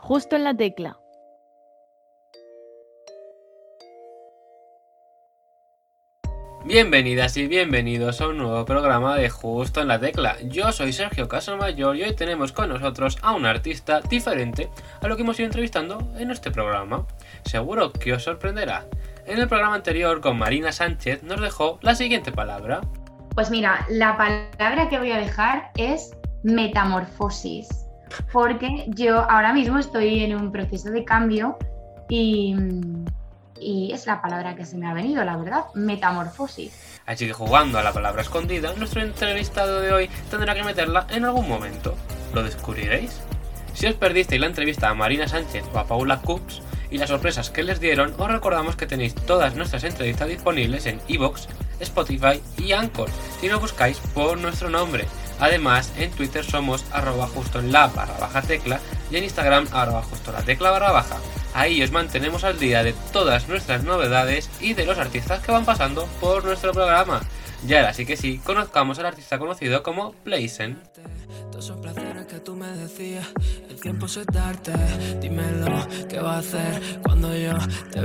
Justo en la tecla. Bienvenidas y bienvenidos a un nuevo programa de Justo en la Tecla. Yo soy Sergio Casamayor y hoy tenemos con nosotros a un artista diferente a lo que hemos ido entrevistando en este programa. Seguro que os sorprenderá. En el programa anterior con Marina Sánchez nos dejó la siguiente palabra. Pues mira, la palabra que voy a dejar es metamorfosis, porque yo ahora mismo estoy en un proceso de cambio y, y es la palabra que se me ha venido, la verdad, metamorfosis. Así que jugando a la palabra escondida, nuestro entrevistado de hoy tendrá que meterla en algún momento. ¿Lo descubriréis? Si os perdisteis la entrevista a Marina Sánchez o a Paula Coops y las sorpresas que les dieron, os recordamos que tenéis todas nuestras entrevistas disponibles en iVoox, Spotify y Anchor, si lo buscáis por nuestro nombre. Además, en Twitter somos arroba justo en la barra baja tecla y en Instagram arroba justo la tecla barra baja. Ahí os mantenemos al día de todas nuestras novedades y de los artistas que van pasando por nuestro programa. Y ahora sí que sí, conozcamos al artista conocido como Blazen. El tiempo es darte. Dímelo, ¿qué va a hacer cuando yo te?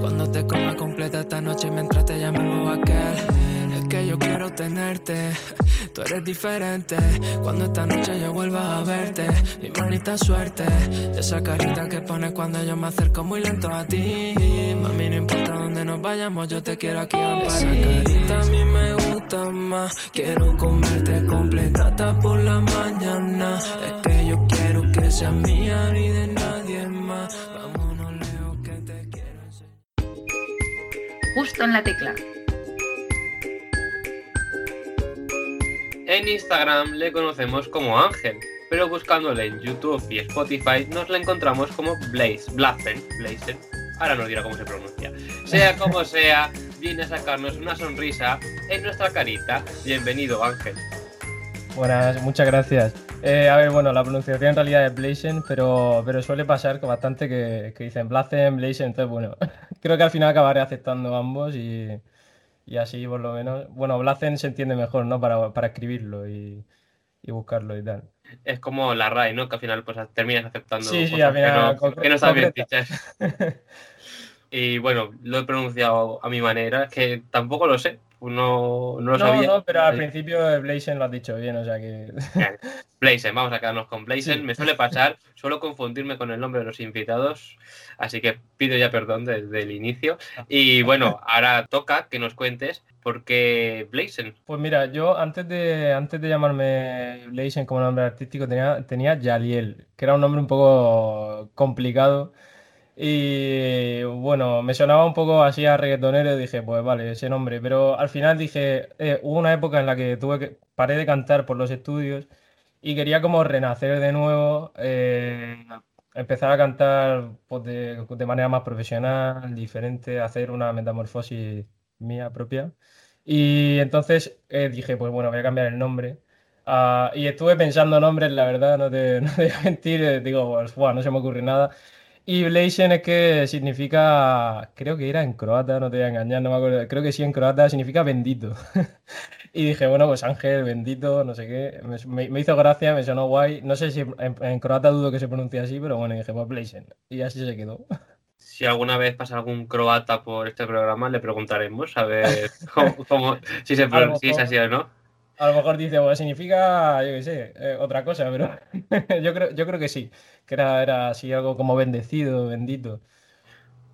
Cuando te coma esta noche mientras te. Que yo quiero tenerte, tú eres diferente. Cuando esta noche yo vuelva a verte, mi bonita suerte. Esa carita que pones cuando yo me acerco muy lento a ti. Mami, no importa dónde nos vayamos, yo te quiero aquí en Esa carita a mí me gusta más. Quiero comerte completa hasta por la mañana. Es que yo quiero que sea mía y de nadie más. Vámonos lejos que te quiero enseñar. Justo en la tecla. En Instagram le conocemos como Ángel, pero buscándole en YouTube y Spotify nos la encontramos como Blaze, Blazen, Blazen. Ahora nos dirá cómo se pronuncia. Sea como sea, viene a sacarnos una sonrisa en nuestra carita. Bienvenido, Ángel. Buenas, muchas gracias. Eh, a ver, bueno, la pronunciación en realidad es Blazen, pero, pero suele pasar que bastante que, que dicen Blazen, Blazen, entonces bueno, creo que al final acabaré aceptando ambos y, y así por lo menos. Bueno, Blazen se entiende mejor, ¿no? Para, para escribirlo y, y buscarlo y tal. Es como la RAI, ¿no? Que al final pues terminas aceptando Sí, sí, cosas al final, que no, que no concreta. dichas. Y bueno, lo he pronunciado a mi manera, que tampoco lo sé, no, no lo No, sabía. no, pero al principio Blazen lo has dicho bien, o sea que... Blazen, vamos a quedarnos con Blazen. Me suele pasar, suelo confundirme con el nombre de los invitados, así que pido ya perdón desde el inicio. Y bueno, ahora toca que nos cuentes por qué Blazen. Pues mira, yo antes de, antes de llamarme Blazen como nombre artístico tenía, tenía Yaliel, que era un nombre un poco complicado. Y bueno, me sonaba un poco así a reggaetonero y dije, pues vale, ese nombre. Pero al final dije, eh, hubo una época en la que tuve que, paré de cantar por los estudios y quería como renacer de nuevo, eh, empezar a cantar pues, de, de manera más profesional, diferente, hacer una metamorfosis mía propia. Y entonces eh, dije, pues bueno, voy a cambiar el nombre. Ah, y estuve pensando nombres, la verdad, no te, no te voy a mentir, eh, digo, pues, no se me ocurre nada. Y Blazen es que significa, creo que era en croata, no te voy a engañar, no me acuerdo, creo que sí en croata significa bendito. Y dije, bueno, pues Ángel, bendito, no sé qué, me, me- hizo gracia, me sonó guay, no sé si en, en croata dudo que se pronuncie así, pero bueno, dije, pues Blazen. Y así se quedó. Si alguna vez pasa algún croata por este programa, le preguntaremos a ver cómo, cómo- si, se, si es así o no. A lo mejor dice, bueno, significa, yo qué sé, eh, otra cosa, pero yo creo, yo creo que sí, que era, era así algo como bendecido, bendito.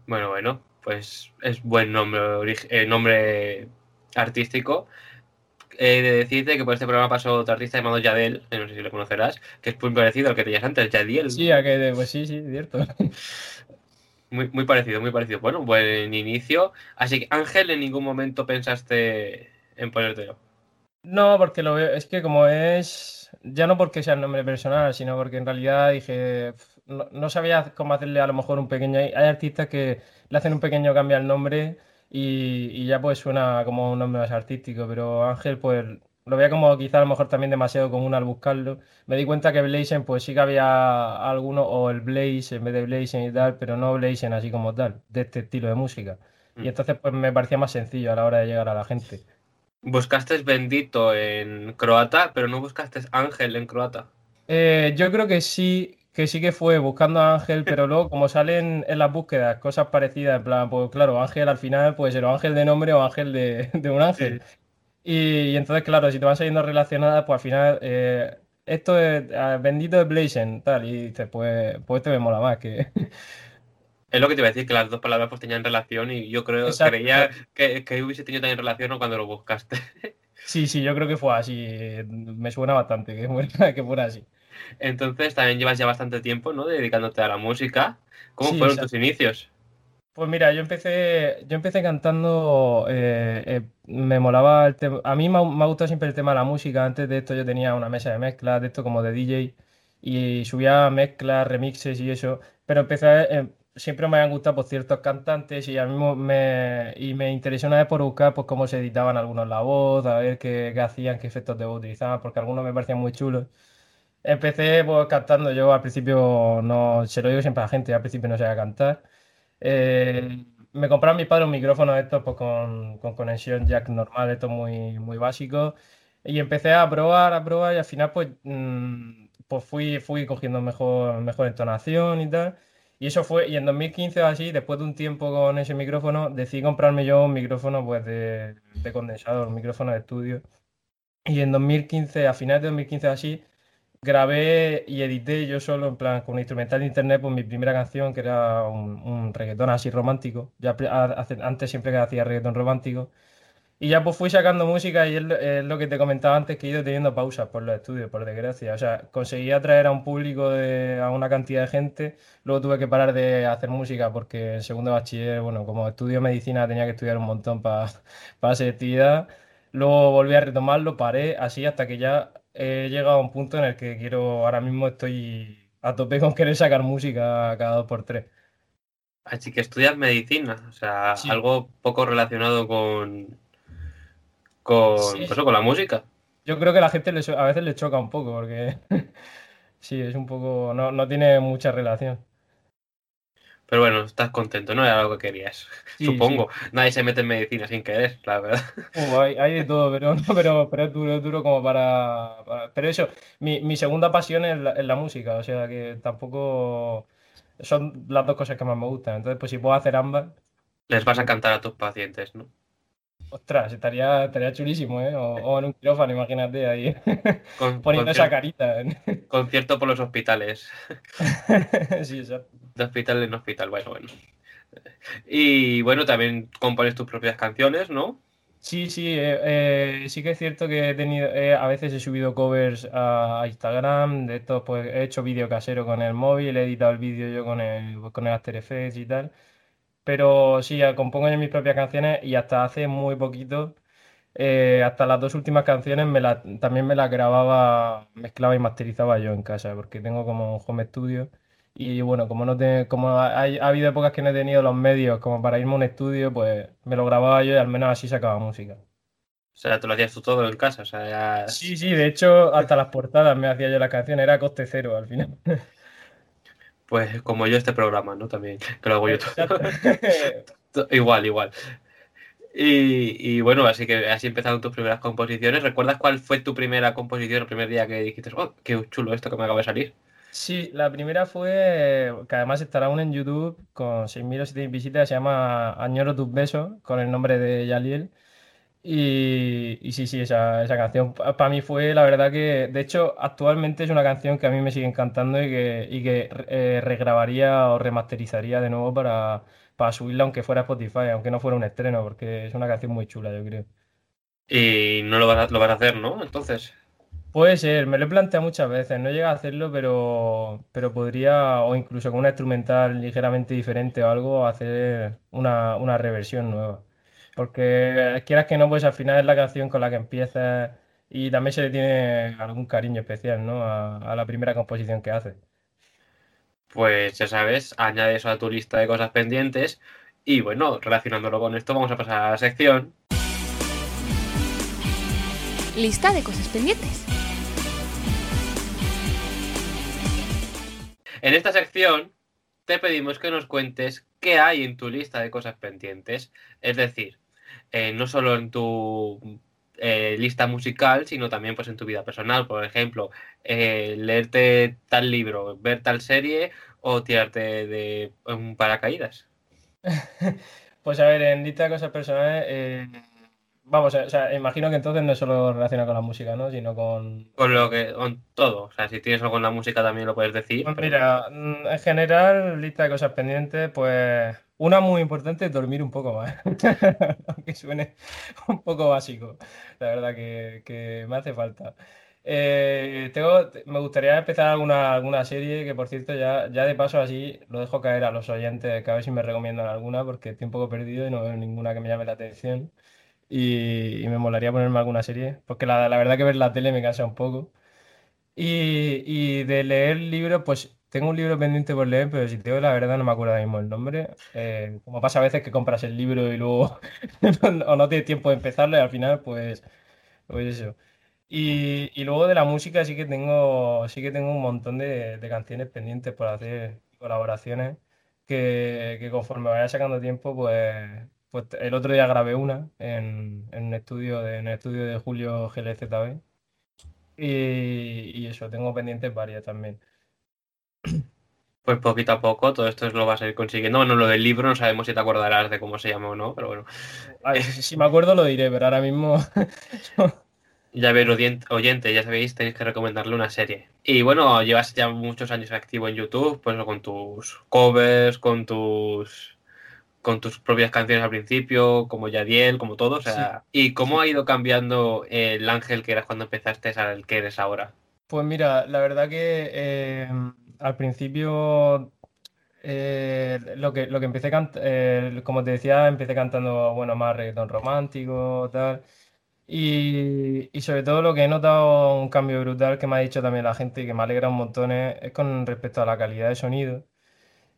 Bueno, bueno, pues es buen nombre, eh, nombre artístico. He de decirte que por este programa pasó otro artista llamado Yadel, que no sé si lo conocerás, que es muy parecido al que tenías antes, Yadiel. Sí, a que, pues sí, sí, cierto. Muy, muy parecido, muy parecido. Bueno, buen inicio. Así que, Ángel, en ningún momento pensaste en ponértelo. No, porque lo veo, es que como es, ya no porque sea el nombre personal, sino porque en realidad dije, "Pf, no, no sabía cómo hacerle a lo mejor un pequeño, hay hay artistas que le hacen un pequeño cambio al nombre y, y ya pues suena como un nombre más artístico, pero Ángel pues lo veía como quizá a lo mejor también demasiado común al buscarlo. Me di cuenta que Blazen pues sí que había alguno, o el Blaze en vez de Blazen y tal, pero no Blazen así como tal, de este estilo de música. Mm. Y entonces pues me parecía más sencillo a la hora de llegar a la gente. Buscaste bendito en croata, pero no buscaste ángel en croata. Eh, yo creo que sí, que sí que fue buscando a Ángel, pero luego como salen en las búsquedas cosas parecidas, en plan, pues claro, Ángel al final puede ser o Ángel de nombre o Ángel de, un ángel. Y, entonces, claro, si te van saliendo relacionadas, pues al final, eh, esto es ah, bendito de Blazen, tal, y dices, pues, pues este me mola más que... Es lo que te iba a decir, que las dos palabras pues tenían relación y yo creo, creía que, que, hubiese tenido también relación cuando lo buscaste. Sí, sí, yo creo que fue así. Me suena bastante que, que fuera así. Entonces también llevas ya bastante tiempo, ¿no? Dedicándote a la música. ¿Cómo fueron tus inicios? Pues mira, yo empecé, yo empecé cantando, eh, eh, me molaba el tema, a mí me ha, gustado siempre el tema de la música, antes de esto yo tenía una mesa de mezclas, de esto como de DJ, y subía mezclas, remixes y eso, pero empecé, eh, siempre me han gustado pues, ciertos cantantes y a mí me, y me interesó una vez por buscar pues, cómo se editaban algunos la voz, a ver qué, qué hacían, qué efectos de voz utilizaban, porque algunos me parecían muy chulos. Empecé pues, cantando, yo al principio no, se lo digo siempre a la gente, al principio no sabía cantar. Eh, me compraron mis padres un micrófono estos pues, con, con, conexión jack normal, esto muy, muy básico. Y empecé a probar, a probar y al final pues, mm, pues fui, fui cogiendo mejor, mejor entonación y tal. Y eso fue, y en 2015 o así, después de un tiempo con ese micrófono, decidí comprarme yo un micrófono pues de, de condensador, un micrófono de estudio. Y en 2015, a finales de 2015 así, grabé y edité yo solo, en plan, con un instrumental de internet, pues mi primera canción, que era un, reggaetón así romántico. Ya antes siempre que hacía reggaetón romántico. Y ya pues fui sacando música y es lo que te comentaba antes, que he ido teniendo pausas por los estudios, por desgracia. O sea, conseguí atraer a un público, de, a una cantidad de gente, luego tuve que parar de hacer música porque en segundo bachiller, bueno, como estudio medicina tenía que estudiar un montón para hacer actividad. Luego volví a retomarlo, paré así hasta que ya he llegado a un punto en el que quiero, ahora mismo estoy a tope con querer sacar música cada dos por tres. Así que estudias medicina, o sea, algo poco relacionado con, con, pues con la música. Yo creo que la gente a veces le choca un poco, porque sí, es un poco, no, no tiene mucha relación. Pero bueno, estás contento, ¿no? Era algo que querías. Supongo. Nadie se mete en medicina sin querer, la verdad. hay, de todo, pero, pero, pero es duro, es duro como para, Pero eso, mi, mi segunda pasión es la, es la, música, o sea que tampoco... Son las dos cosas que más me gustan. Entonces, pues si puedo hacer ambas... Les vas a cantar a tus pacientes, ¿no? Ostras, estaría, estaría chulísimo, ¿eh? O, en un quirófano, imagínate ahí. poniendo esa carita. Concierto por los hospitales. sí, exacto. De hospital en hospital, bueno, bueno. Y bueno, también compones tus propias canciones, ¿no? Sí, sí, eh, eh, sí que es cierto que he tenido, eh, a veces he subido covers a, Instagram, de estos pues he hecho vídeo casero con el móvil, he editado el vídeo yo con el, con el After Effects y tal. Pero sí, compongo yo mis propias canciones y hasta hace muy poquito, eh, hasta las dos últimas canciones me también me las grababa, mezclaba y masterizaba yo en casa, porque tengo como un home studio. Y bueno, como no como ha habido épocas que no he tenido los medios como para irme a un estudio, pues me lo grababa yo y al menos así sacaba música. O sea, te lo hacías tú todo en casa, o sea, Sí, sí, de hecho, hasta las portadas me hacía yo la canción, era coste cero al final. Pues como yo este programa, ¿no? También, que lo hago yo todo. igual, igual. Y, bueno, así que así empezaron tus primeras composiciones. ¿Recuerdas cuál fue tu primera composición el primer día que dijiste, oh, qué chulo esto que me acaba de salir? Sí, la primera fue, que además estará aún en YouTube con 6.000 o 7.000 visitas, se llama Añoro tus besos, con el nombre de Yaliel. Y, sí, sí, esa, esa canción para mí fue la verdad que, de hecho, actualmente es una canción que a mí me sigue encantando y que, y que eh, regrabaría o remasterizaría de nuevo para, para subirla aunque fuera Spotify, aunque no fuera un estreno, porque es una canción muy chula, yo creo. Y no lo vas a, lo vas a hacer, ¿no? Entonces. Puede ser, me lo he planteado muchas veces, no llega a hacerlo, pero, pero podría, o incluso con una instrumental ligeramente diferente o algo, hacer una, una reversión nueva. Porque quieras que no, pues al final es la canción con la que empiezas y también se le tiene algún cariño especial, ¿no? A, la primera composición que hace. Pues ya sabes, añade eso a tu lista de cosas pendientes. Y bueno, relacionándolo con esto, vamos a pasar a la sección. Lista de cosas pendientes. En esta sección te pedimos que nos cuentes qué hay en tu lista de cosas pendientes. Es decir, eh, no solo en tu eh, lista musical, sino también pues en tu vida personal. Por ejemplo, eh, leerte tal libro, ver tal serie o tirarte de un paracaídas. Pues a ver, en lista de cosas personales, eh, vamos, o sea, imagino que entonces no es solo relacionado con la música, ¿no? Sino con... Con lo que, con todo. O sea, si tienes algo con la música también lo puedes decir. Pues mira, mm, en general, lista de cosas pendientes, pues una muy importante es dormir un poco más. Aunque suene un poco básico, la verdad que, me hace falta. Eh, tengo, me gustaría empezar alguna, alguna serie que, por cierto, ya, ya de paso así lo dejo caer a los oyentes, que a ver si me recomiendan alguna, porque estoy un poco perdido y no veo ninguna que me llame la atención. Y, y me molaría ponerme alguna serie, porque la, la verdad que ver la tele me cansa un poco. Y, y de leer libros, pues tengo un libro pendiente por leer, pero si te digo la verdad no me acuerdo mismo el nombre. Eh, como pasa a veces que compras el libro y luego o no tienes tiempo de empezarlo y al final pues, pues eso. Y, y luego de la música sí que tengo, sí que tengo un montón de, de canciones pendientes por hacer colaboraciones que, que conforme vaya sacando tiempo, pues, pues el otro día grabé una en, en estudio de, en el estudio de Julio GLZB. Y, y eso, tengo pendientes varias también. Pues poquito a poco todo esto lo vas a ir consiguiendo. Bueno, lo del libro no sabemos si te acordarás de cómo se llama o no, pero bueno. Si me acuerdo lo diré, pero ahora mismo Ya ver, oyente, ya sabéis, tenéis que recomendarle una serie. Y bueno, llevas ya muchos años activo en YouTube, pues con tus covers, con tus con tus propias canciones al principio, como Yadiel, como todo, o sea, ¿y cómo ha ido cambiando el ángel que eras cuando empezaste al que eres ahora? Pues mira, la verdad que eh, al principio eh, lo que, lo que empecé cantando, como te decía, empecé cantando, bueno, más reggaetón romántico, tal. Y, y sobre todo lo que he notado un cambio brutal que me ha dicho también la gente y que me alegra un montón es, con respecto a la calidad de sonido.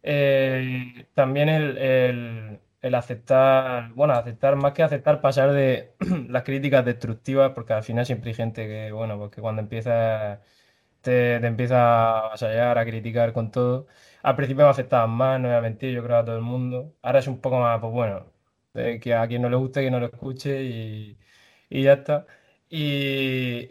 Eh, también el- el aceptar, bueno, aceptar, más que aceptar, pasar de las críticas destructivas, porque al final siempre hay gente que, bueno, porque cuando empiezas te, te empieza a avasallar, a criticar con todo. Al principio me afectaban más, no voy a mentir, yo creo a todo el mundo. Ahora es un poco más, pues bueno, que a quien no le guste, que no lo escuche y, y ya está. Y,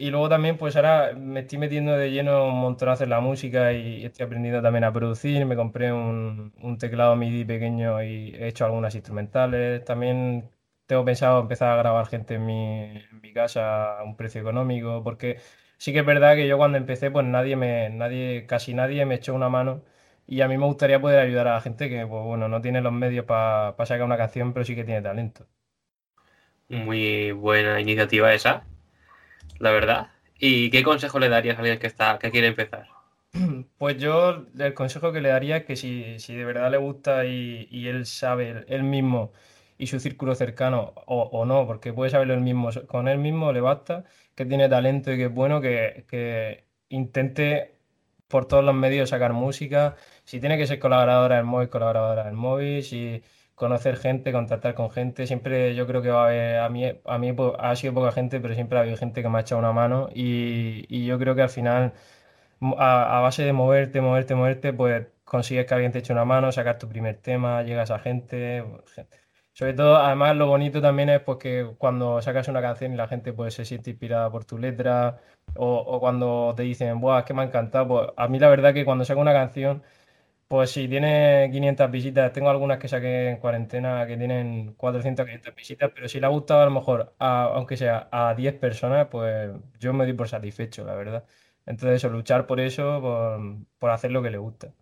y luego también, pues ahora me estoy metiendo de lleno un montonazo en la música y estoy aprendiendo también a producir. Me compré un, un teclado MIDI pequeño y he hecho algunas instrumentales. También tengo pensado empezar a grabar gente en mi, en mi casa a un precio económico, porque sí que es verdad que yo cuando empecé, pues nadie me, nadie, casi nadie me echó una mano. Y a mí me gustaría poder ayudar a la gente que, pues bueno, no tiene los medios para sacar una canción, pero sí que tiene talento. Muy buena iniciativa esa, la verdad. ¿Y qué consejo le darías a alguien que está, que quiere empezar? Pues yo el consejo que le daría es que si, si de verdad le gusta y, y él sabe, él, mismo y su círculo cercano, o, o no, porque puede saberlo él mismo, con él mismo le basta, que tiene talento y que es bueno, que, que intente por todos los medios sacar música. Si tiene que ser colaboradora del móvil, colaboradora del móvil. Si conocer gente, contactar con gente. Siempre yo creo que va a haber, a mí, a mí ha sido poca gente, pero siempre ha habido gente que me ha echado una mano y, y yo creo que al final a, a base de moverte, moverte, moverte, pues consigues que alguien te eche una mano, sacas tu primer tema, llegas a gente. Sobre todo, además, lo bonito también es pues, que cuando sacas una canción y la gente pues, se siente inspirada por tu letra, o, o cuando te dicen, Buah, es que me ha encantado. Pues a mí la verdad que cuando saco una canción, pues si tiene 500 visitas, tengo algunas que saqué en cuarentena que tienen 400, 500 visitas, pero si le ha gustado a lo mejor, aunque sea a 10 personas, pues yo me doy por satisfecho, la verdad. Entonces, eso, luchar por eso, por, por hacer lo que le gusta.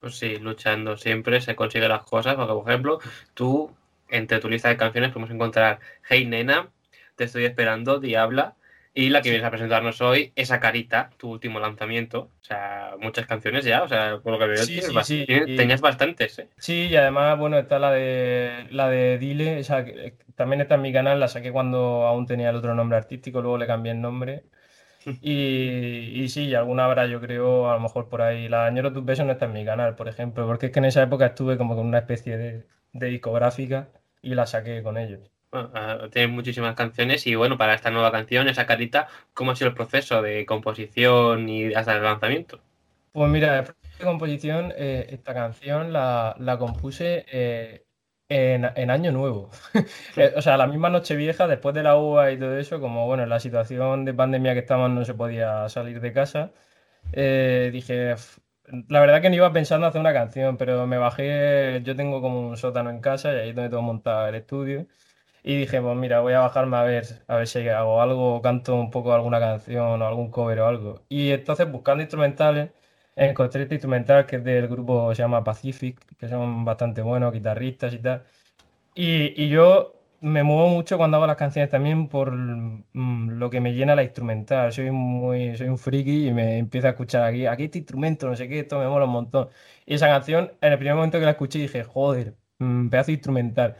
Pues sí, luchando siempre se consiguen las cosas, porque por ejemplo, tú, entre tu lista de canciones podemos encontrar Hey Nena, Te estoy esperando, Diabla, y la que vienes a presentarnos hoy, Esa Carita, tu último lanzamiento. O sea, muchas canciones ya, o sea, por lo que veo, Sí, tienes sí, bast- sí, tienes- y- tenías bastantes, ¿eh? Sí, y además, bueno, está la de la de Dile, esa que- también está en mi canal, la saqué cuando aún tenía el otro nombre artístico, luego le cambié el nombre. Y, y sí, alguna habrá, yo creo, a lo mejor por ahí. La Añoro tus besos no está en mi canal, por ejemplo, porque es que en esa época estuve como con una especie de, de discográfica y la saqué con ellos. Bueno, tienes muchísimas canciones y bueno, para esta nueva canción, Esa Carita, ¿cómo ha sido el proceso de composición y hasta el lanzamiento? Pues mira, de composición, eh, esta canción la, la compuse eh, en, en Año Nuevo. Eh, o sea, la misma noche vieja, después de la uva y todo eso, como bueno, en la situación de pandemia que estábamos no se podía salir de casa, eh, dije, "F- la verdad que no iba pensando hacer una canción, pero me bajé, yo tengo como un sótano en casa y ahí es donde tengo montado el estudio. Y dije, pues mira, voy a bajarme a ver, a ver si hago algo, canto un poco alguna canción o algún cover o algo. Y entonces buscando instrumentales, encontré este instrumental que es del grupo se llama Pacific, que son bastante buenos, guitarristas y tal. Y, y yo me muevo mucho cuando hago las canciones también por mm, lo que me llena la instrumental. Soy muy, soy un friki y me empiezo a escuchar aquí, aquí este instrumento, no sé qué, esto me mola un montón. Y esa canción, en el primer momento que la escuché dije, joder, mm, pedazo instrumental.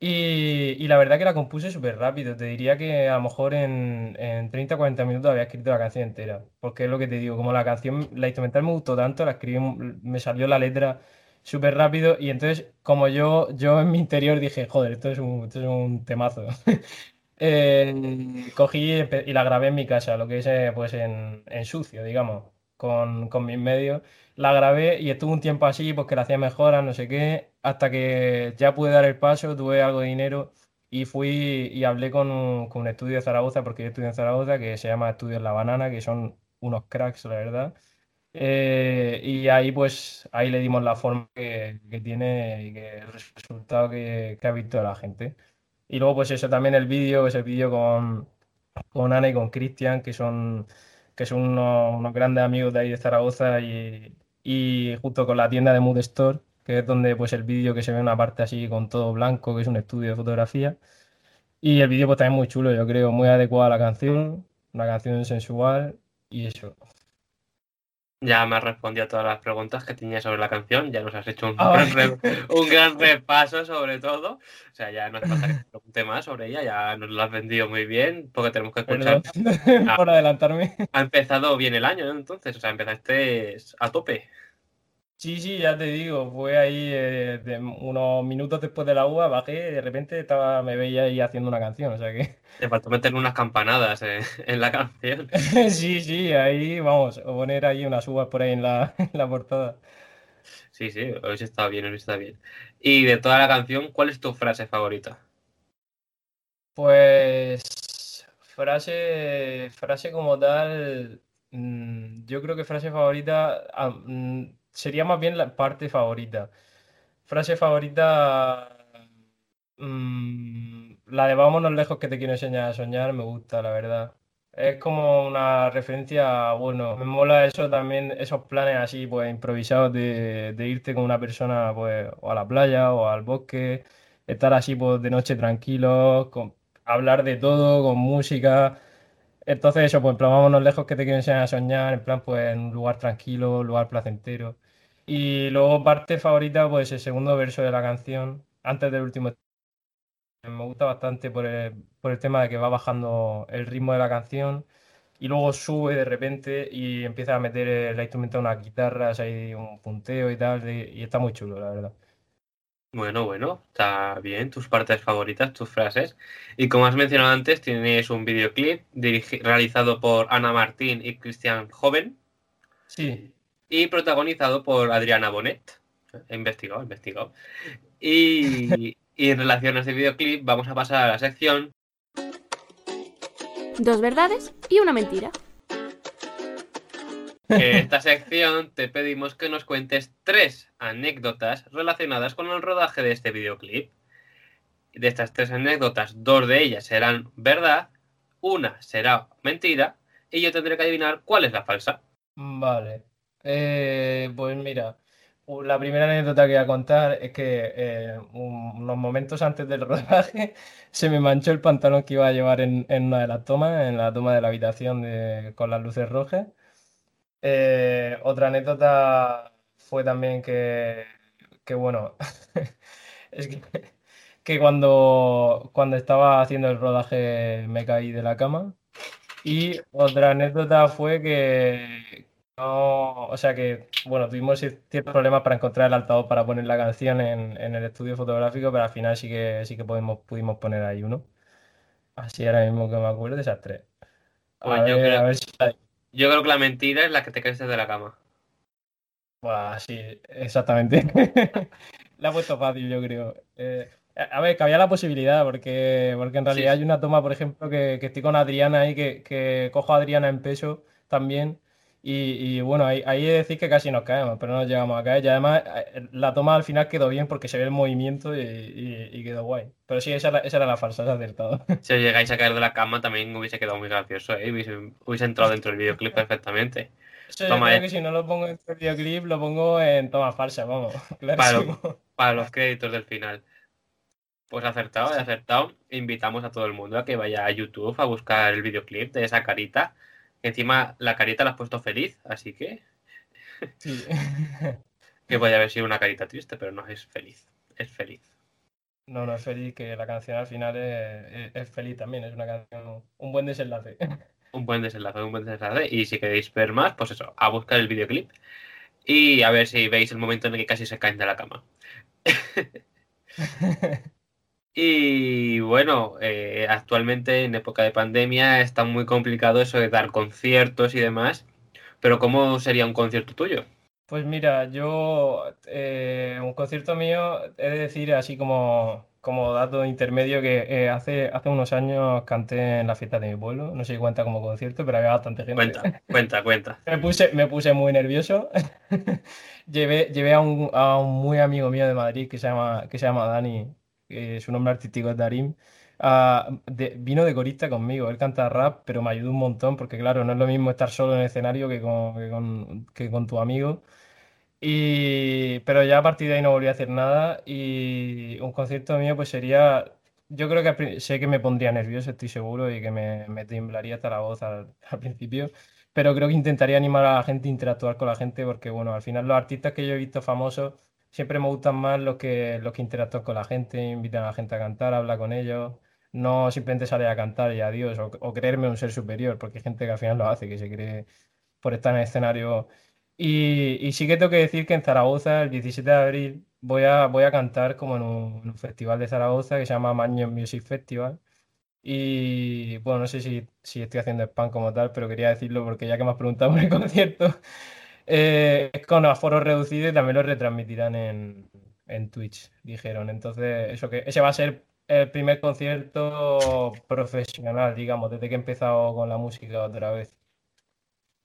Y, la verdad que la compuse súper rápido. Te diría que a lo mejor en, en 30 o 40 minutos había escrito la canción entera. Porque es lo que te digo, como la canción, la instrumental me gustó tanto, la escribí, me salió la letra súper rápido. Y entonces, como yo, yo en mi interior dije, joder, esto es un, esto es un temazo. Eh, cogí y la grabé en mi casa, lo que es eh, pues en, en sucio, digamos, con, con mis medios. La grabé y estuve un tiempo así, pues que le hacía mejoras, no sé qué, hasta que ya pude dar el paso, tuve algo de dinero y fui y hablé con un, con un estudio de Zaragoza, porque yo estudio en Zaragoza, que se llama Estudios La Banana, que son unos cracks, la verdad. Eh, y ahí pues ahí le dimos la forma que, que tiene y que el resultado que, que ha visto la gente. Y luego pues eso también el vídeo, es el vídeo con, con Ana y con Cristian, que son, que son unos, grandes amigos de ahí de Zaragoza y, y junto con la tienda de Mood Store, que es donde pues el vídeo que se ve una parte así con todo blanco, que es un estudio de fotografía. Y el vídeo pues también muy chulo, yo creo, muy adecuado a la canción, una canción sensual y eso. Ya me has respondido a todas las preguntas que tenía sobre la canción, ya nos has hecho un, gran, vale. re- un gran repaso sobre todo. O sea, ya no hace falta que te pregunte más sobre ella, ya nos lo has vendido muy bien, porque tenemos que escuchar. Perdón por adelantarme. Ha empezado bien el año, ¿no? Entonces, o sea, empezaste a tope. Sí, sí, ya te digo, fue ahí eh, de unos minutos después de la uva, bajé y de repente estaba, me veía ahí haciendo una canción, o sea que Te faltó meter unas campanadas eh, en la canción. sí, sí, ahí vamos, o poner ahí unas uvas por ahí en la, en la portada. Sí, sí, hoy sí está bien, hoy sí está bien. Y de toda la canción, ¿cuál es tu frase favorita? Pues frase, frase como tal, mm, yo creo que frase favorita sería más bien la parte favorita. Frase favorita, mm, la de vámonos lejos que te quiero enseñar a soñar, me gusta, la verdad. Es como una referencia, bueno, me mola eso también, esos planes así, pues improvisados de, de irte con una persona, pues, o a la playa o al bosque, estar así, pues, de noche tranquilos, con, hablar de todo, con música. Entonces, eso, pues, en plan, vámonos lejos que te quiero enseñar a soñar, en plan, pues, en un lugar tranquilo, un lugar placentero. Y luego, parte favorita, pues, el segundo verso de la canción, antes del último. Me gusta bastante por el, por el tema de que va bajando el ritmo de la canción y luego sube de repente y empieza a meter la instrumento unas guitarras, hay un punteo y tal, y, está muy chulo, la verdad. Bueno, bueno, está bien, tus partes favoritas, tus frases. Y como has mencionado antes, tienes un videoclip realizado por Ana Martín y Cristian Joven Sí, y protagonizado por Adriana Bonet. He investigado, he investigado. Y, y en relación a este videoclip, vamos a pasar a la sección Dos verdades y una mentira. En esta sección te pedimos que nos cuentes tres anécdotas relacionadas con el rodaje de este videoclip. De estas tres anécdotas, dos de ellas serán verdad, una será mentira y yo tendré que adivinar cuál es la falsa. vale. Eh, pues mira, la primera anécdota que voy a contar es que eh, un- unos momentos antes del rodaje se me manchó el pantalón que iba a llevar en, una de las tomas, en la toma de la habitación con las luces rojas. Eh, otra anécdota fue también que, que bueno, es que, que cuando, cuando estaba haciendo el rodaje me caí de la cama. Y otra anécdota fue que no, o sea que, bueno, tuvimos cier- ciertos problemas para encontrar el altavoz para poner la canción en, en el estudio fotográfico, pero al final sí que sí que pudimos, pudimos poner ahí uno. Así ahora mismo que me acuerdo de esas tres. A Pues yo creo- a ver si Yo creo que la mentira es la que te caíste de la cama. Buah, sí, exactamente. La ha puesto fácil, yo creo. Eh, a ver, que había la posibilidad, porque, porque en realidad hay una toma, por ejemplo, que, estoy con Adriana ahí, que, que, cojo a Adriana en peso también. Y, bueno, ahí, ahí de decir que casi nos caemos, pero no nos llegamos a caer. Y además, eh, la toma al final quedó bien porque se ve el movimiento y, quedó guay. Pero sí, esa, esa era la falsa, se ha acertado. Si os llegáis a caer de la cama, también hubiese quedado muy gracioso, ¿eh? hubiese, entrado dentro del videoclip perfectamente. Eso yo creo que si no lo pongo en el videoclip, lo pongo en toma falsa, vamos. Para, para los créditos del final. Pues acertado, acertado. Invitamos a todo el mundo a que vaya a YouTube a buscar el videoclip de esa carita. Encima la carita la has puesto feliz, así que. Sí. que puede haber sido una carita triste, pero no es feliz. Es feliz. No, no es feliz, que la canción al final es, feliz también. Es una canción. Un buen desenlace. un buen desenlace, un buen desenlace. Y si queréis ver más, pues eso, a buscar el videoclip. Y a ver si veis el momento en el que casi se caen de la cama. Y bueno, eh, actualmente en época de pandemia está muy complicado eso de dar conciertos y demás. Pero ¿cómo sería un concierto tuyo? Pues mira, yo eh, un concierto mío, he de decir así como, como dato intermedio que eh, hace, hace unos años canté en la fiesta de mi pueblo, no sé si cuenta como concierto, pero había bastante gente. Cuenta, cuenta, cuenta. me, puse, me puse muy nervioso. llevé llevé a, un, a un muy amigo mío de Madrid que se llama, que se llama Dani, su nombre artístico es Darim, ah, vino de corista conmigo. Él canta rap, pero me ayudó un montón porque, claro, no es lo mismo estar solo en el escenario que con, que con, tu amigo. Y, pero ya a partir de ahí no volví a hacer nada y un concierto mío pues sería, yo creo que sé que me pondría nervioso, estoy seguro, y que me, me temblaría hasta la voz al, al, principio, pero creo que intentaría animar a la gente, interactuar con la gente, porque bueno, al final los artistas que yo he visto famosos siempre me gustan más los que, los que interactúan con la gente, invitan a la gente a cantar, habla con ellos, no simplemente sale a cantar y adiós, o, creerme un ser superior, porque hay gente que al final lo hace, que se cree por estar en el escenario. Y, sí que tengo que decir que en Zaragoza, el 17 de abril, voy a, voy a cantar como en un, festival de Zaragoza que se llama Maño Music Festival. Y bueno, no sé si, si estoy haciendo spam como tal, pero quería decirlo porque ya que me has preguntado por el concierto, eh, con aforo reducido y también lo retransmitirán en, en Twitch, dijeron. Entonces, eso que ese va a ser el primer concierto profesional, digamos, desde que he empezado con la música otra vez.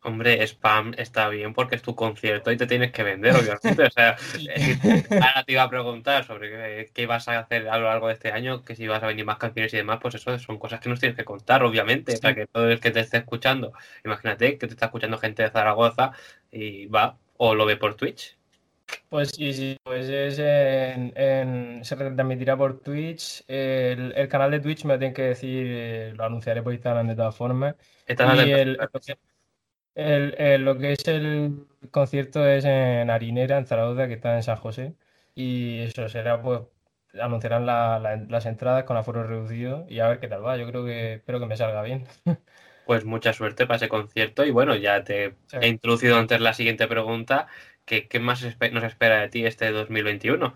Hombre, spam está bien porque es tu concierto y te tienes que vender, obviamente. O sea, ahora te iba a preguntar sobre qué, vas a hacer a lo largo de este año, que si vas a venir más canciones y demás, pues eso son cosas que nos tienes que contar, obviamente, para que todo el que te esté escuchando, imagínate que te está escuchando gente de Zaragoza y va o lo ve por Twitch. Pues sí, sí, pues es en, se transmitirá por Twitch. El, canal de Twitch me lo tienen que decir, eh, lo anunciaré por Instagram de todas formas. y el, el, lo que es el concierto es en Harinera, en Zaragoza, que está en San José. Y eso será, pues, anunciarán las entradas con aforo reducido y a ver qué tal va. Yo creo que espero que me salga bien. Pues mucha suerte para ese concierto y bueno, ya te he introducido antes la siguiente pregunta. ¿Qué, qué más nos espera de ti este 2021?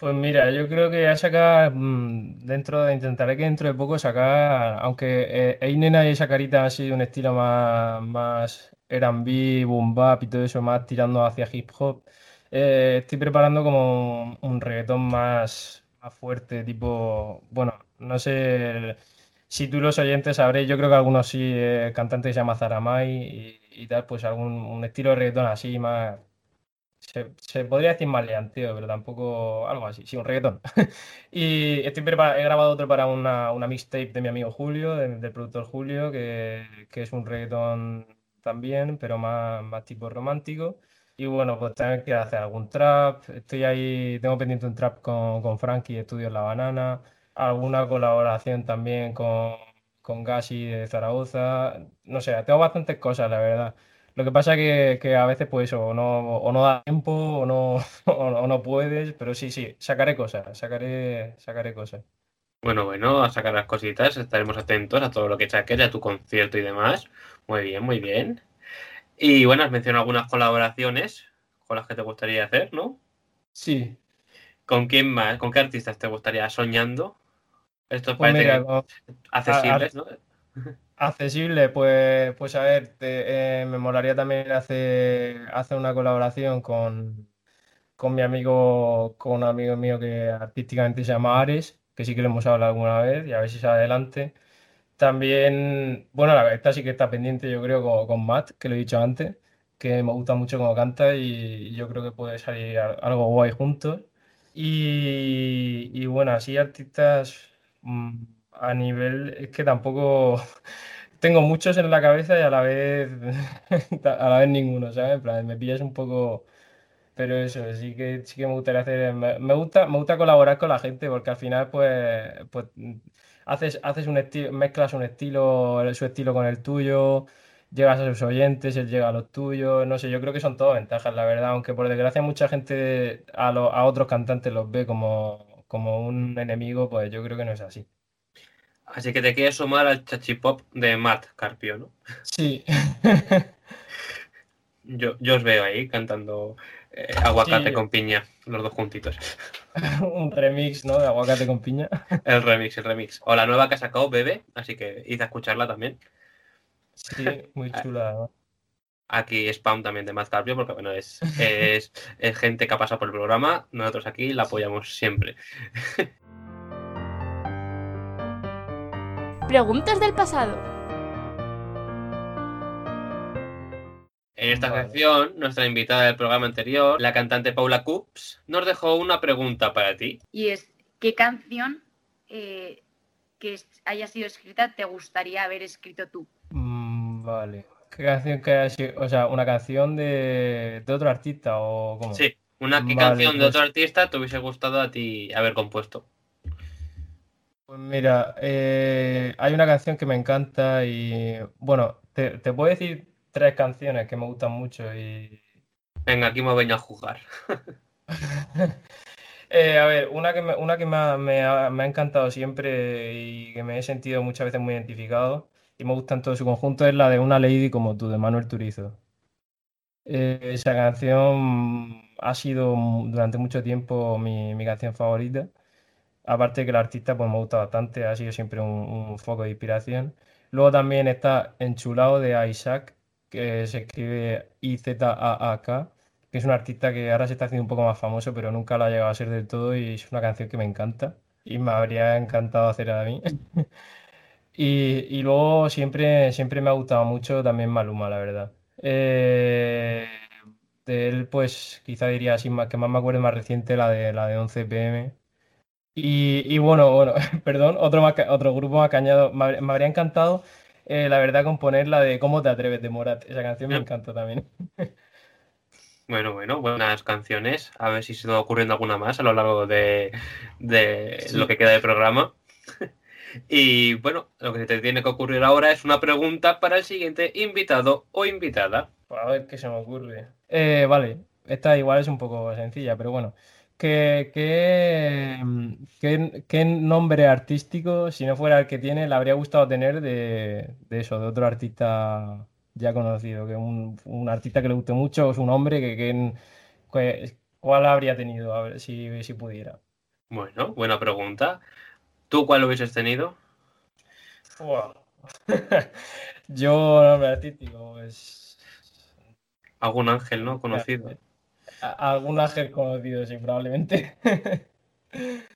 Pues mira, yo creo que a sacar mm, dentro de, intentaré que dentro de poco sacar, aunque eh, Einena y esa carita ha sido un estilo más, más R&B, boom bap y todo eso, más tirando hacia hip hop, eh, estoy preparando como un, reggaetón más, más fuerte, tipo, bueno, no sé si tú los oyentes sabréis, yo creo que algunos sí, eh, cantantes se llama Zaramay y, y, tal, pues algún un estilo de reggaetón así más se, podría decir maleanteo, pero tampoco algo así, sí, un reggaetón. y estoy he grabado otro para una, una mixtape de mi amigo Julio, del productor Julio, que, que, es un reggaetón también, pero más, más tipo romántico. Y bueno, pues también quiero hacer algún trap. Estoy ahí, tengo pendiente un trap con, con Frankie, Estudios La Banana. Alguna colaboración también con, con Gassi de Zaragoza. No sé, tengo bastantes cosas, la verdad. Lo que pasa es que, a veces pues o no, o no da tiempo o no, o no puedes, pero sí, sí, sacaré cosas, sacaré, sacaré cosas. Bueno, bueno, a sacar las cositas, estaremos atentos a todo lo que saques, a tu concierto y demás. Muy bien, muy bien. Y bueno, has mencionado algunas colaboraciones con las que te gustaría hacer, ¿no? Sí. ¿Con quién más? ¿Con qué artistas te gustaría soñando? Esto pues parece accesibles, ¿no? Accesible, pues, pues a ver, eh, me molaría también hacer, hacer una colaboración con, con mi amigo, con un amigo mío que artísticamente se llama Ares, que sí que lo hemos hablado alguna vez y a ver si sale adelante. También, bueno, la esta sí que está pendiente, yo creo, con, con Matt, que lo he dicho antes, que me gusta mucho cómo canta y yo creo que puede salir algo guay juntos. Y, y bueno, así artistas mm, a nivel, es que tampoco tengo muchos en la cabeza y a la vez, a la vez ninguno, ¿sabes? En plan, me pillas un poco pero eso, sí que, sí que me gustaría hacer. Me, gusta, me gusta colaborar con la gente porque al final, pues, pues haces, haces un estilo, mezclas un estilo, su estilo con el tuyo, llegas a sus oyentes, él llega a los tuyos. No sé, yo creo que son todas ventajas, la verdad. Aunque por desgracia mucha gente a, a otros cantantes los ve como, como un enemigo, pues yo creo que no es así. Así que te quieres sumar al chachipop de Matt Carpio, ¿no? Sí. yo, yo os veo ahí cantando eh, aguacate con piña, los dos juntitos. un remix, ¿no? De aguacate con piña. el remix, el remix. O la nueva que ha sacado Bebe, así que id a escucharla también. Sí, muy chula. Aquí spam también de Matt Carpio, porque bueno, es, es, es gente que ha pasado por el programa. Nosotros aquí la apoyamos siempre. Preguntas del pasado. En esta sección, nuestra invitada del programa anterior, la cantante Paula Coops, nos dejó una pregunta para ti. Y es, ¿qué canción eh, que haya sido escrita te gustaría haber escrito tú? Mm, vale. ¿Qué canción que haya sido? O sea, ¿una canción de, otro artista o cómo? Sí, una canción de pues otro artista te hubiese gustado a ti haber compuesto. Pues mira, eh, hay una canción que me encanta y bueno, te, te puedo decir tres canciones que me gustan mucho y... Venga, aquí me voy a jugar. Eh, a ver, una que, me, una que me ha, encantado siempre y que me he sentido muchas veces muy identificado y me gusta en todo su conjunto es la de Una Lady como tú, de Manuel Turizo. Eh, esa canción ha sido durante mucho tiempo mi, canción favorita. Aparte que el artista pues me gusta bastante, ha sido siempre un, un foco de inspiración. Luego también está Enchulado de Isaac, que se escribe I-Z-A-A-K, que es un artista que ahora se está haciendo un poco más famoso, pero nunca lo ha llegado a ser del todo y es una canción que me encanta y me habría encantado hacer a mí. y, luego siempre, siempre me ha gustado mucho también Maluma, la verdad. Eh, de él, pues quizá diría así, que más me acuerdo más reciente, la de, la de 11 pm. Y, bueno, bueno, perdón, otro, otro grupo más cañado. me habría encantado eh, la verdad, componer la de ¿Cómo te atreves de Morat? Esa canción me encanta también. Bueno, bueno, buenas canciones. A ver si se va ocurriendo alguna más a lo largo de, lo que queda de programa. Y bueno, lo que se te tiene que ocurrir ahora es una pregunta para el siguiente invitado o invitada. A ver qué se me ocurre. Eh, vale, esta igual es un poco sencilla, pero bueno. ¿Qué, qué, nombre artístico, si no fuera el que tiene, le habría gustado tener de, eso, de otro artista ya conocido? Que un, un artista que le guste mucho, su nombre, que, ¿cuál habría tenido? A ver si, si pudiera. Bueno, buena pregunta. ¿Tú cuál hubieses tenido? Yo, nombre artístico, es. Algún ángel, ¿no? Conocido algún ángel conocido, sí, probablemente.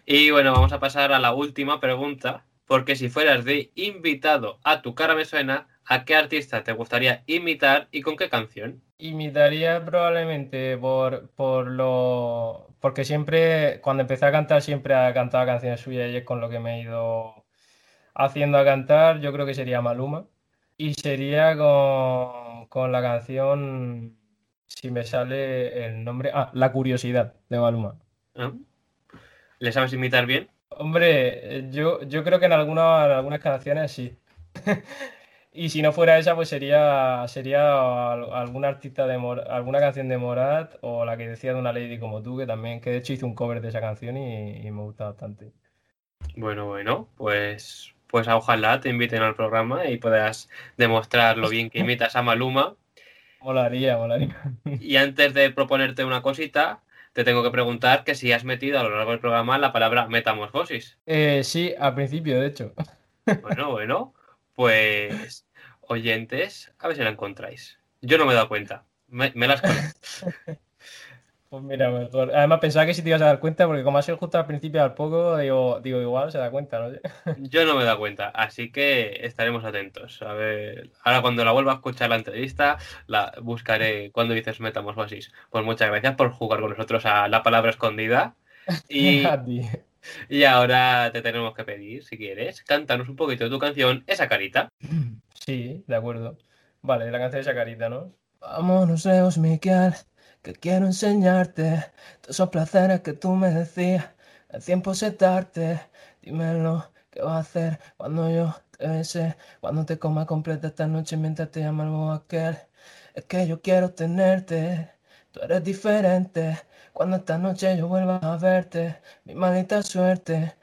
y bueno, vamos a pasar a la última pregunta. Porque si fueras de invitado a tu cara me suena, ¿a qué artista te gustaría imitar y con qué canción? Imitaría probablemente por, por lo. Porque siempre, cuando empecé a cantar, siempre he cantado canciones suyas y es con lo que me he ido haciendo a cantar. Yo creo que sería Maluma. Y sería con, con la canción si me sale el nombre. Ah, La Curiosidad de Maluma. Ah. ¿Le sabes imitar bien? Hombre, yo, yo creo que en, algunas, algunas canciones sí. y si no fuera esa, pues sería, sería algún artista de alguna canción de Morat o la que decía de una lady como tú, que también, que de hecho hice un cover de esa canción y, me gusta bastante. Bueno, bueno, pues, pues ojalá te inviten al programa y puedas demostrar lo bien que imitas a Maluma Molaría, molaría. Y antes de proponerte una cosita, te tengo que preguntar que si has metido a lo largo del programa la palabra metamorfosis. Eh, sí, al principio, de hecho. Bueno, bueno, pues oyentes, a ver si la encontráis. Yo no me he dado cuenta, me, las Pues mira, mejor. Además pensaba que si te ibas a dar cuenta, porque como ha sido justo al principio al poco, digo, digo igual se da cuenta, no. Yo no me he dado cuenta, así que estaremos atentos. A ver, ahora cuando la vuelva a escuchar la entrevista, la buscaré cuando dices metamorfosis. Pues muchas gracias por jugar con nosotros a la palabra escondida. Y, y ahora te tenemos que pedir, si quieres, cántanos un poquito de tu canción, esa carita. Sí, de acuerdo. Vale, la canción de esa carita, ¿no? Vámonos lejos, Miguel, que quiero enseñarte todos esos placeres que tú me decías. El tiempo es darte, dímelo, ¿qué vas a hacer cuando yo te bese? Cuando te coma completa esta noche mientras te llama el aquel. Es que yo quiero tenerte, tú eres diferente. Cuando esta noche yo vuelva a verte, mi maldita suerte.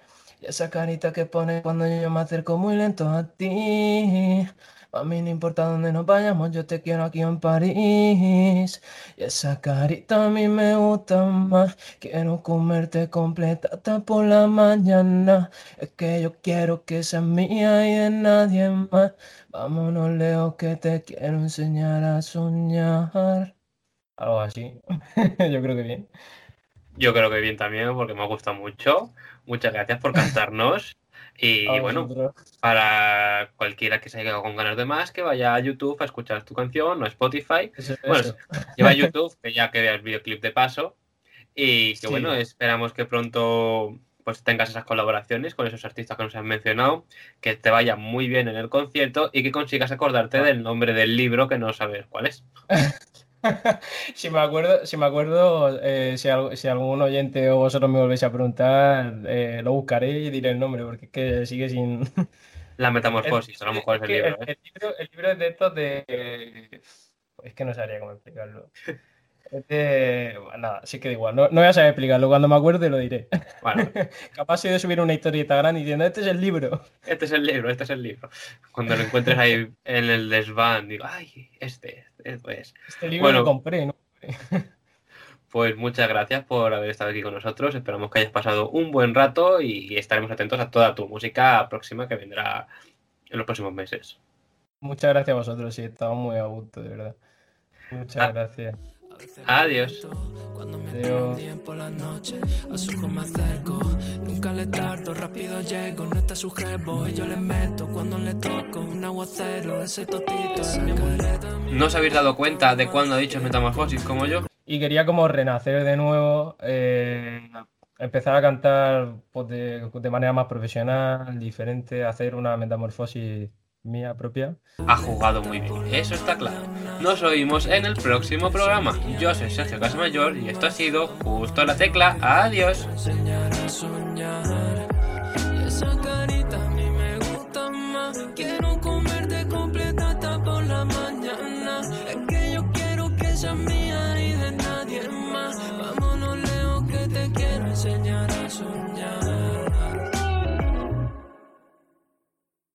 Y esa carita que pone cuando yo me acerco muy lento a ti. A mí no importa dónde nos vayamos, yo te quiero aquí en París. Y esa carita a mí me gusta más. Quiero comerte completa hasta por la mañana. Es que yo quiero que seas mía y de nadie más. Vámonos lejos que te quiero enseñar a soñar. Algo así. yo creo que bien. Yo creo que bien también, porque me ha gustado mucho. Muchas gracias por cantarnos. Y A bueno, vosotros. para cualquiera que se haya quedado con ganas de más, que vaya a YouTube a escuchar tu canción o a Spotify. Eso, Bueno, eso. Lleva a YouTube, que ya quede el videoclip de paso. Y que Sí. bueno, esperamos que pronto pues tengas esas colaboraciones con esos artistas que nos han mencionado, que te vaya muy bien en el concierto y que consigas acordarte Ah. del nombre del libro que no sabes cuál es. Si me acuerdo, si me acuerdo, eh, si, algún oyente o vosotros me volvéis a preguntar, eh, lo buscaré y diré el nombre, porque es que sigue sin. La metamorfosis, a lo mejor es el libro. el, ¿eh? el libro, el libro es de estos de. Es que no sabría cómo explicarlo. Bueno, nada, sí que da igual. No, no voy a saber explicarlo. Cuando me acuerde lo diré. Bueno, Capaz soy de subir una historieta grande diciendo: Este es el libro. este es el libro, este es el libro. Cuando lo encuentres ahí en el desván, digo, ay, este, este es. Este libro Bueno. lo compré, ¿no? Pues muchas gracias por haber estado aquí con nosotros. Esperamos que hayas pasado un buen rato y estaremos atentos a toda tu música próxima que vendrá en los próximos meses. Muchas gracias a vosotros, sí, estamos muy a gusto, de verdad. Muchas Ah. gracias. Adiós. Cuando me Adiós. tienen por la noche, a su ojo me acerco. Nunca le tardo, rápido llego. No está su jevo y yo le meto. Cuando le toco un aguacero, ese totito es mi amuleto. ¿No os habéis dado cuenta de cuándo ha dicho metamorfosis como yo? Y quería como renacer de nuevo, eh, empezar a cantar pues, de, de manera más profesional, diferente, hacer una metamorfosis mía propia. Ha jugado muy bien, eso está claro. Nos oímos en el próximo programa. Yo soy Sergio Casamayor y esto ha sido Justo la Tecla. Adiós.